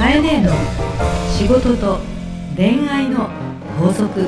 カエネの仕事と恋愛の法則。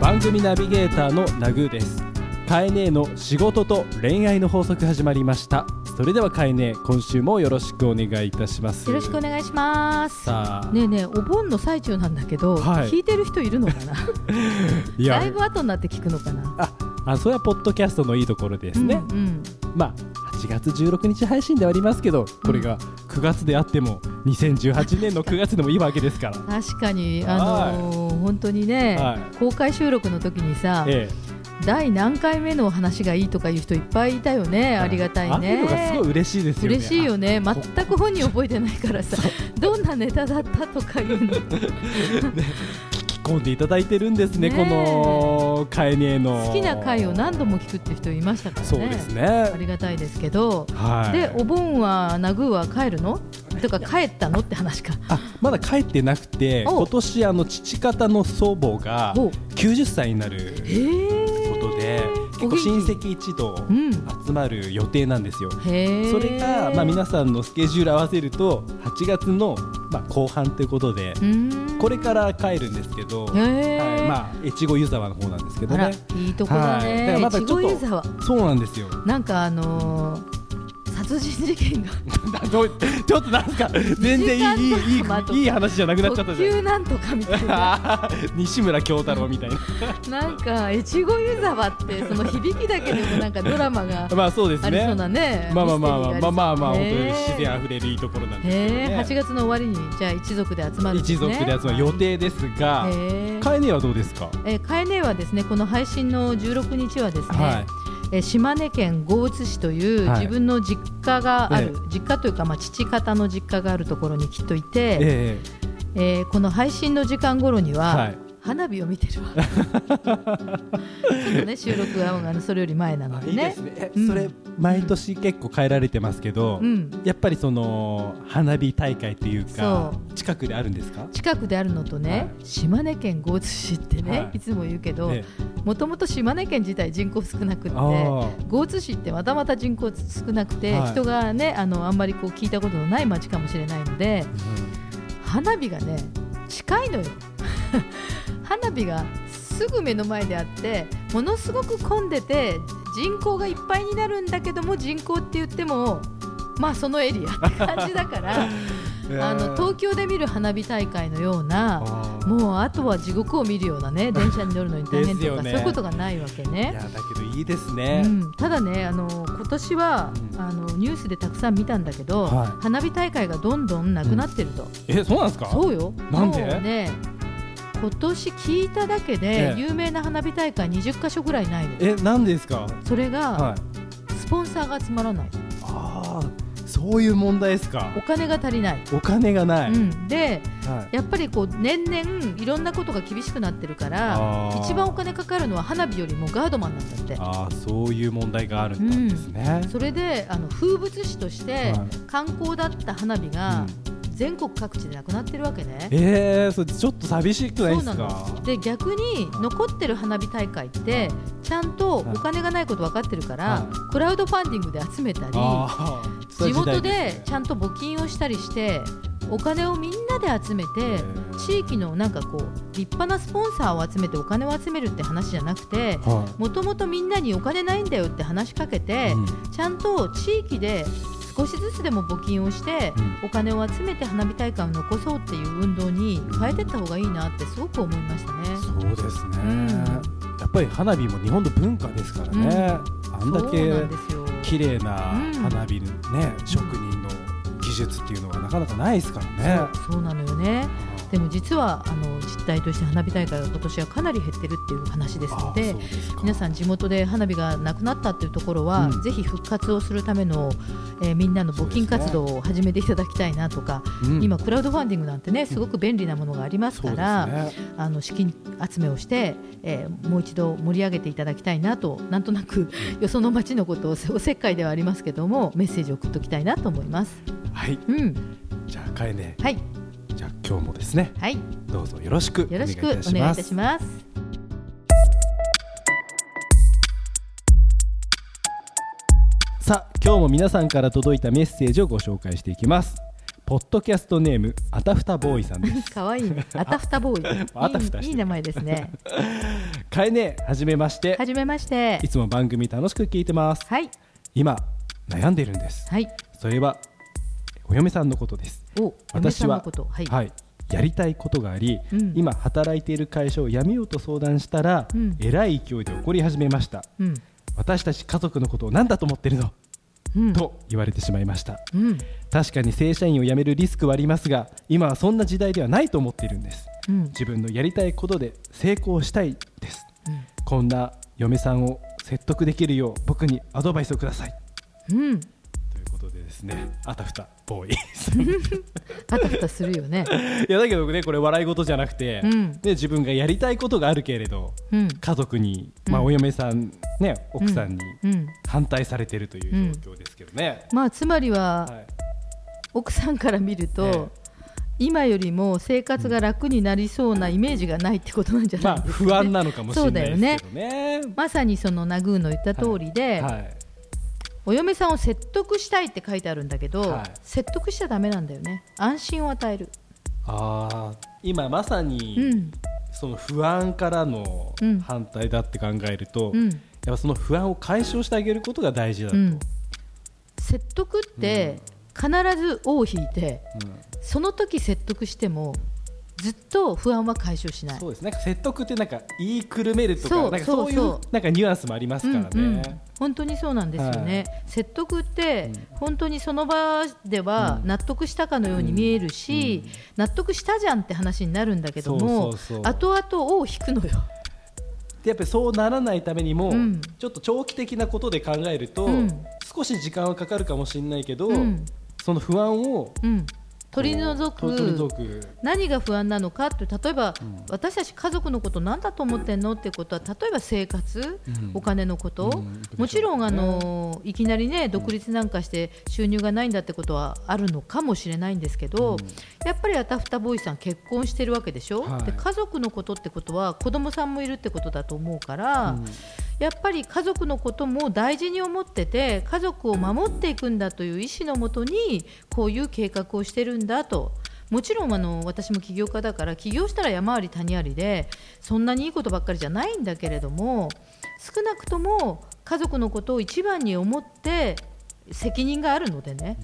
番組ナビゲーターのナグーです。カエネの仕事と恋愛の法則始まりました。それではカエネ今週もよろしくお願いいたします。よろしくお願いします。さあ。ねえねえお盆の最中なんだけど、はい。聞いてる人いるのかな？だいぶ後になって聞くのかな？ああそれはポッドキャストのいいところですね、うんうん。まあ8月16日配信ではありますけどこれが9月であっても2018年の9月でもいいわけですから。確かに。あのー本当にね、はい。公開収録の時にさ、え第何回目の話がいいとかいう人いっぱいいたよね。えありがたいああいうのがすごいね。嬉しいですよね。嬉しいよね。あ全く本人覚えてないからさ。どんなネタだったとかいうの。聞き込んでいただいてるんですねねえ。このカエネの。好きな回を何度も聞くっていう人いましたからね。そうですあねりがたいですけど、はい。でお盆はナグーは帰るの？とか帰ったのって話か。あまだ帰ってなくてお今年あの父方の祖母がお90歳になるで結構親戚一同うん集まる予定なんですよ。へえそれが、まあ、皆さんのスケジュール合わせると8月の、まあ、後半ということでこれから帰るんですけど、はいまあ、越後湯沢の方なんですけどね。いいとこだはい。だからねまだちょっと越後湯沢。そうなんですよ。なんかあのー殺人事件が。どうちょっとなんか全然いいいいいい話じゃなくなっちゃった特じゃん。急なんとかみたいな。西村京太郎みたいな。なんか越後湯沢ってその響きだけでもなんかドラマが まあそうですね。ありそうなねまあまあまあまあまあまあまあ本当に自然あふれるいいところなんですけね。8月の終わりにじゃあ一族で集まるんです一ね族で集まる予定ですがカエネはどうですか？えー、カエネはですねこの配信の16日はですね、はいえー島根県江津市というはい。自分の実家がある、え実家というか、まあ、父方の実家があるところにきっといて、ええーこの配信の時間頃には、はい。花火を見てるわ。ちょっとね収録はあのそれより前なのでね。それ毎年結構変えられてますけどうん、やっぱりその花火大会っていうかそ近くであるんですか？近くであるのとね、はい。島根県江津市ってね、はい。い、つも言うけどえもともと島根県自体人口少なくって江津市ってまたまた人口少なくて、はい。人がねあのあんまりこう聞いたことのない町かもしれないので花火がね近いのよ。花火がすぐ目の前であってものすごく混んでて人口がいっぱいになるんだけども人口って言ってもまあそのエリアって感じだから あの東京で見る花火大会のようなもうあとは地獄を見るようなね 電車に乗るのに大変とか、ね。そういうことがないわけいね。やだけどいいですね。うん、ただねあの今年は、うん。あのニュースでたくさん見たんだけど、はい。花火大会がどんどんなくなってると、えそうなんですか？そうよ。なんで？もうね今年聞いただけでええ。有名な花火大会20か所ぐらいないの。えなんでですか？それが、はい。スポンサーが集まらない。ああそういう問題ですか。お金が足りない、お金がない、うん、ではい。やっぱりこう年々いろんなことが厳しくなってるから一番お金かかるのは花火よりもガードマンなんだって。ああそういう問題があるんですね、それであの風物詩としてはい。観光だった花火が全国各地でなくなってるわけね。えー、それちょっと寂しくないですか？の。で逆に残ってる花火大会ってちゃんとお金がないこと分かってるからはクラウドファンディングで集めたり地元でちゃんと募金をしたりしてお金をみんなで集めてー。地域のなんかこう立派なスポンサーを集めてお金を集めるって話じゃなくてはもともとみんなにお金ないんだよって話しかけいてうん。ちゃんと地域で少しずつでも募金をしてうん。お金を集めて花火大会を残そうっていう運動に変えていった方がいいなってすごく思いましたね。そうですね、うん。やっぱり花火も日本の文化ですからね、あんだけ綺麗なうん。花火のね、職人の技術っていうのはなかなかないですからね。そうなのよねでも実はあの実態として花火大会が今年はかなり減ってるっていう話ですので皆さん地元で花火がなくなったっていうところは、うん。ぜひ復活をするための、えーみんなの募金活動を始めていただきたいなとか、うん。今クラウドファンディングなんてねすごく便利なものがありますから、ですね。あの資金集めをして、えーもう一度盛り上げていただきたいなとなんとなくよその町のことをおせっかいではありますけどもメッセージを送っておきたいなと思います。はい。うん、じゃあかえねはい、じゃあ今日もですね、はい、どうぞよろしくお願いいたします。さあ今日も皆さんから届いたメッセージをご紹介していきます。ポッドキャストネームあたふたボーイさんです。可愛いい、ね、あたふたボーイ。あたふたいい名前ですね。かえねえはじめまして。はじめまして。いつも番組楽しく聞いてます。はい。今悩んでいるんです。はい。それはお嫁さんのことです私はんのこと。はい。やりたいことがあり、うん今働いている会社を辞めようと相談したら、うんえらい勢いで怒り始めましたうん。私たち家族のことを何だと思ってるの、うん。と言われてしまいましたうん。確かに正社員を辞めるリスクはありますが今はそんな時代ではないと思っているんですうん。自分のやりたいことで成功したいですうんこんな嫁さんを説得できるよう僕にアドバイスをくださいうん。でですね。あたふたボーイ。あたふたするよね。いやだけどねこれ笑い事じゃなくて、うん。で自分がやりたいことがあるけれどうん。家族に、まあ、うんお嫁さん、ね、奥さんにうん。反対されてるという状況ですけどね。まあつまりははい。奥さんから見ると、ええ。今よりも生活が楽になりそうなイメージがないってことなんじゃまあないですか、ね。不安なのかもしれないですけどね。まさにそのナグーの言った通りで、はいお嫁さんを説得したいって書いてあるんだけど、はい。説得しちゃダメなんだよね。安心を与える、あー今まさに、うん。その不安からのうん。反対だって考えると、うん。やっぱその不安を解消してあげることが大事だと。うん、説得って必ず尾を引いてうん。その時説得してもずっと不安は解消しない。そうです。ね説得ってなんか言いくるめるとかなんかそういうなんかニュアンスもありますからね。うんうん。本当にそうなんですよね、説得って本当にその場では納得したかのように見えるし、納得したじゃんって話になるんだけども後々尾を引くのよ。でやっぱりそうならないためにも、うん。ちょっと長期的なことで考えると、うん。少し時間はかかるかもしれないけど、うん。その不安をうん、取り除くく何が不安なのかって例えば、私たち家族のこと何だと思ってんのってことは例えば生活、うん。お金のこと、うん。もちろんあのいきなりね独立なんかして収入がないんだってことはあるのかもしれないんですけど、やっぱりあたふたボーイさん結婚してるわけでしょ、はい。で家族のことってことは子供さんもいるってことだと思うから、やっぱり家族のことも大事に思ってて家族を守っていくんだという意思のもとにこういう計画をしてるんだと。もちろんあの私も起業家だから起業したら山あり谷ありでそんなにいいことばっかりじゃないんだけれども少なくとも家族のことを一番に思って責任があるのでね、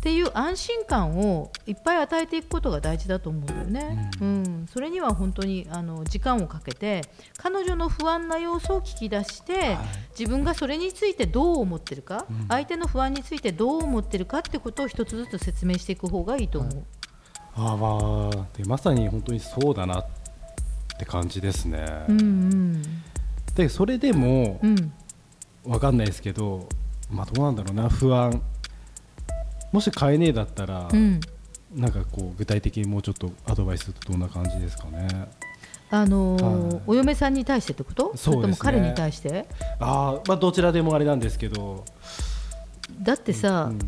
っていう安心感をいっぱい与えていくことが大事だと思うんだよね、うん。それには本当にあの時間をかけて彼女の不安な要素を聞き出して、自分がそれについてどう思ってるか、相手の不安についてどう思ってるかってことを一つずつ説明していく方がいいと思う。あーまあでまさに本当にそうだなって感じですね。うんうん。でそれでもうん。わかんないですけど、まあどうなんだろうな不安もし買えねえだったら、うん。なんかこう具体的にもうちょっとアドバイスとどんな感じですかね。あのーはい。お嫁さんに対してってこと？そそれとも彼に対して？あーまあどちらでもあれなんですけど、だってさ、うん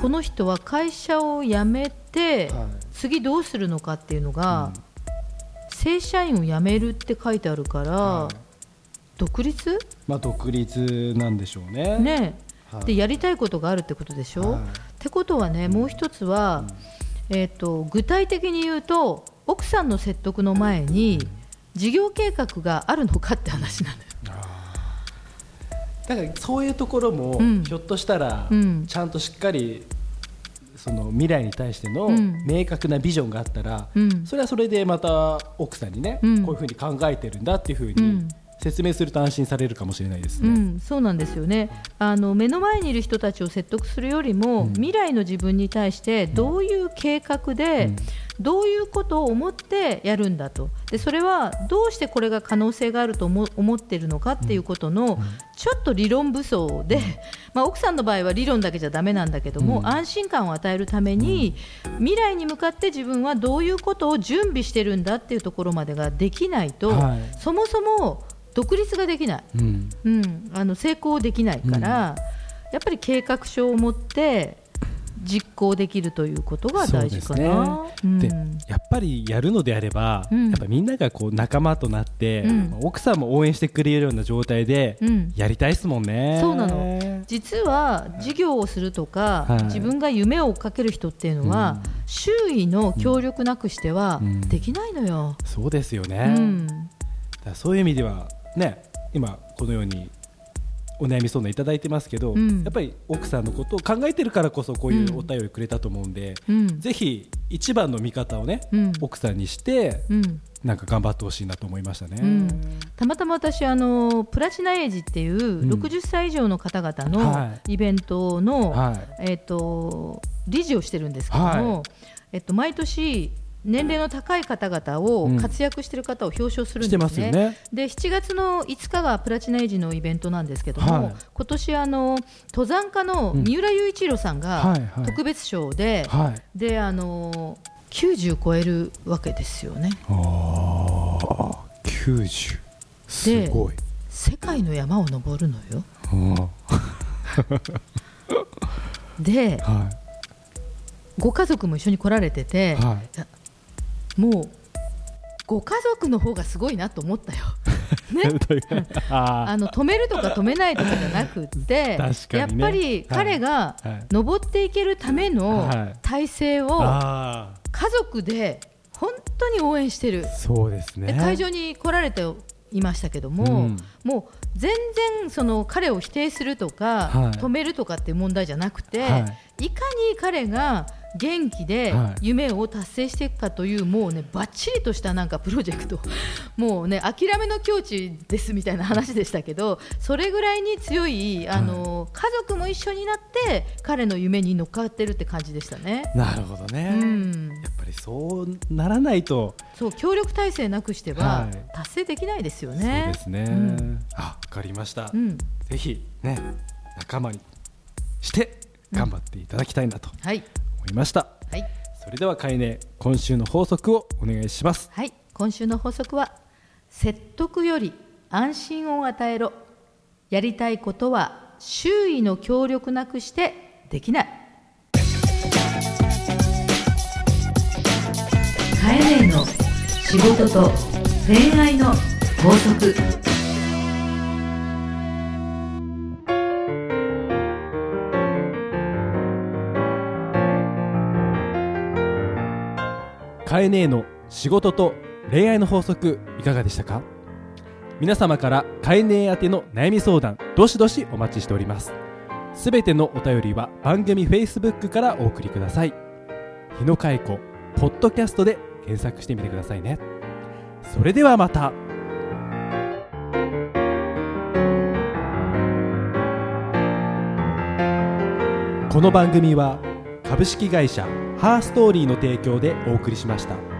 この人は会社を辞めて、はい。次どうするのかっていうのが、うん。正社員を辞めるって書いてあるから、はい。独立？まあ独立なんでしょうね。ねはいでやりたいことがあるってことでしょ、はい。ってことはねもう一つは、えー、と具体的に言うと奥さんの説得の前に事業計画があるのかって話なんだよ。だからそういうところも、うん。ひょっとしたら、うん。ちゃんとしっかりその未来に対してのうん。明確なビジョンがあったら、うん。それはそれでまた奥さんにね、うん。こういうふうに考えてるんだっていうふうにうん説明すると安心されるかもしれないですね。うん、そうなんですよね。あの目の前にいる人たちを説得するよりも、未来の自分に対してどういう計画で、どういうことを思ってやるんだと。でそれはどうしてこれが可能性があると思思っているのかっていうことの、ちょっと理論武装で、まあ、奥さんの場合は理論だけじゃだめなんだけども、安心感を与えるために、未来に向かって自分はどういうことを準備してるんだっていうところまでができないと、はい。そもそも独立ができない。うん。うん、あの成功できないから、やっぱり計画書を持って実行できるということが大事かな。うん。でやっぱりやるのであれば、うん。やっぱみんながこう仲間となって、うん。奥さんも応援してくれるような状態でうん。やりたいですもんね。そうなの。実は事業をするとか、はい。自分が夢を追っかける人っていうのは、周囲の協力なくしてはうん。できないのよ。そうですようね。ん。だそういう意味ではね今このようにお悩み相談いただいてますけど、うん。やっぱり奥さんのことを考えてるからこそこういうお便りくれたと思うんで、うん。ぜひ一番の味方をね、うん。奥さんにしてうん。なんか頑張ってほしいなと思いましたね。うん。たまたま私あのプラチナエイジっていうん。60歳以上の方々はのイベントの、はい。えっと理事をしてるんですけども、はい。えっと毎年年齢の高い方々をうん活躍してる方を表彰するんですね。ね。で7月の5日がプラチナエイジのイベントなんですけども、はい今年あの登山家のうん三浦雄一郎さんがはいはい特別賞で、はい。であの90超えるわけですよね。ああ、九十。すごい。世界の山を登るのよ。うんではご家族も一緒に来られててい。、はい。もうご家族の方がすごいなと思ったよ。ね。ああの止めるとか止めないとかじゃなくって、やっぱり彼が。登っていけるためのはい。体制をあ家族で本当に応援してる、あ、そうですね。で会場に来られていましたけども、うん。もう全然その彼を否定するとか、はい。止めるとかっていう問題じゃなくて、、はいかに彼が元気ではい夢を達成していくかという、もうねばっちりとしたなんかプロジェクト もうね諦めの境地ですみたいな話でしたけどそれぐらいに強いあの、家族も一緒になって彼の夢に乗っかってるって感じでしたね。なるほどね。うんやっぱりそうならないと、そう協力体制なくしてははい達成できないですよそうね。ですね。うんあ、わかりました。うん、ぜひね、仲間にして頑張っていただきたいなとはい、思いました。はい、それではかいね、今週の法則をお願いします。はい、今週の法則は説得より安心を与えろ。やりたいことは周囲の協力なくしてできない。カエネの仕事と恋愛の法則カエネの仕事と恋愛の法則いかがでしたか？皆様からカエネ宛ての悩み相談どしどしお待ちしております。すべてのお便りは番組 Facebook からお送りください。日野佳子ポッドキャストで検索してみてくださいね。それではまた。この番組は株式会社ハーストーリーの提供でお送りしました。